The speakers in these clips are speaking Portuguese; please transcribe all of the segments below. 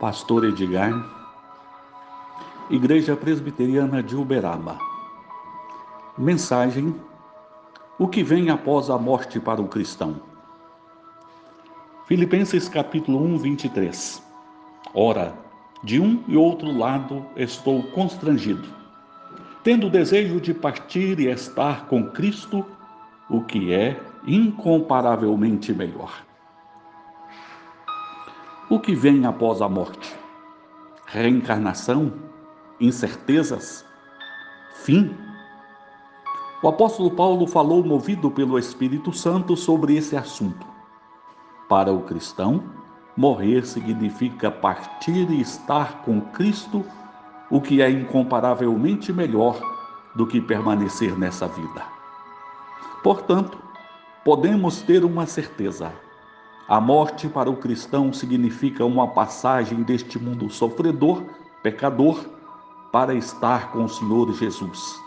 Pastor Edgar, Igreja Presbiteriana de Uberaba. Mensagem: O que vem após a morte para o cristão? Filipenses capítulo 1, 23. Ora, de um e outro lado estou constrangido, tendo o desejo de partir e estar com Cristo, o que é incomparavelmente melhor o que vem após a morte? Reencarnação? Incertezas? Fim? O apóstolo Paulo falou, movido pelo Espírito Santo, sobre esse assunto. Para o cristão, morrer significa partir e estar com Cristo, o que é incomparavelmente melhor do que permanecer nessa vida. Portanto, podemos ter uma certeza a morte para o cristão significa uma passagem deste mundo sofredor, pecador, para estar com o Senhor Jesus.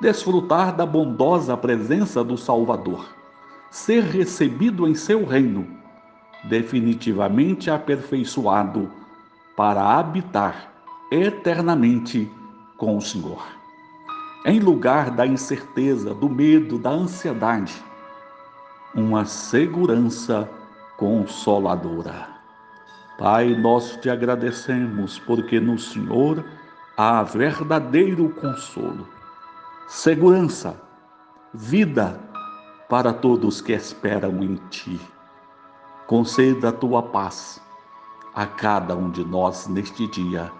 Desfrutar da bondosa presença do Salvador. Ser recebido em seu reino, definitivamente aperfeiçoado para habitar eternamente com o Senhor. Em lugar da incerteza, do medo, da ansiedade, uma segurança consoladora. Pai, nós te agradecemos porque no Senhor há verdadeiro consolo, segurança, vida para todos que esperam em Ti. Conceda a tua paz a cada um de nós neste dia.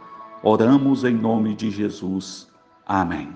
Oramos em nome de Jesus. Amém.